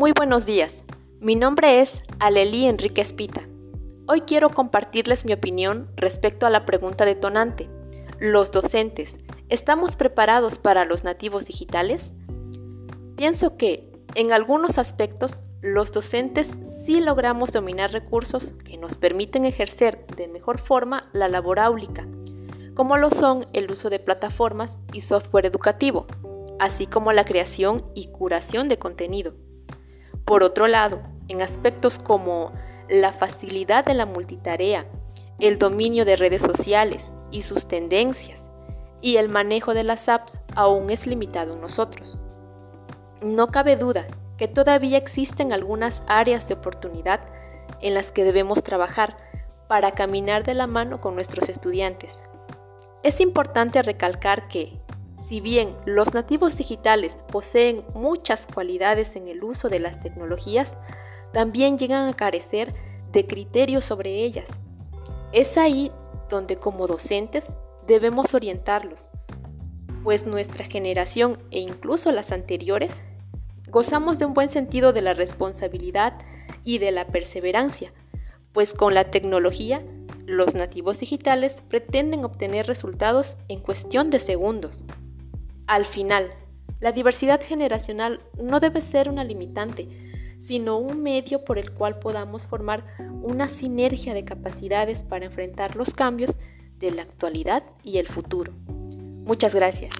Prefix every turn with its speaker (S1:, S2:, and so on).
S1: Muy buenos días. Mi nombre es Aleli Enrique Espita. Hoy quiero compartirles mi opinión respecto a la pregunta detonante. ¿Los docentes estamos preparados para los nativos digitales? Pienso que, en algunos aspectos, los docentes sí logramos dominar recursos que nos permiten ejercer de mejor forma la labor áulica, como lo son el uso de plataformas y software educativo, así como la creación y curación de contenido. Por otro lado, en aspectos como la facilidad de la multitarea, el dominio de redes sociales y sus tendencias, y el manejo de las apps aún es limitado en nosotros. No cabe duda que todavía existen algunas áreas de oportunidad en las que debemos trabajar para caminar de la mano con nuestros estudiantes. Es importante recalcar que, si bien los nativos digitales poseen muchas cualidades en el uso de las tecnologías, también llegan a carecer de criterios sobre ellas. Es ahí donde como docentes debemos orientarlos, pues nuestra generación e incluso las anteriores gozamos de un buen sentido de la responsabilidad y de la perseverancia, pues con la tecnología los nativos digitales pretenden obtener resultados en cuestión de segundos. Al final, la diversidad generacional no debe ser una limitante, sino un medio por el cual podamos formar una sinergia de capacidades para enfrentar los cambios de la actualidad y el futuro. Muchas gracias.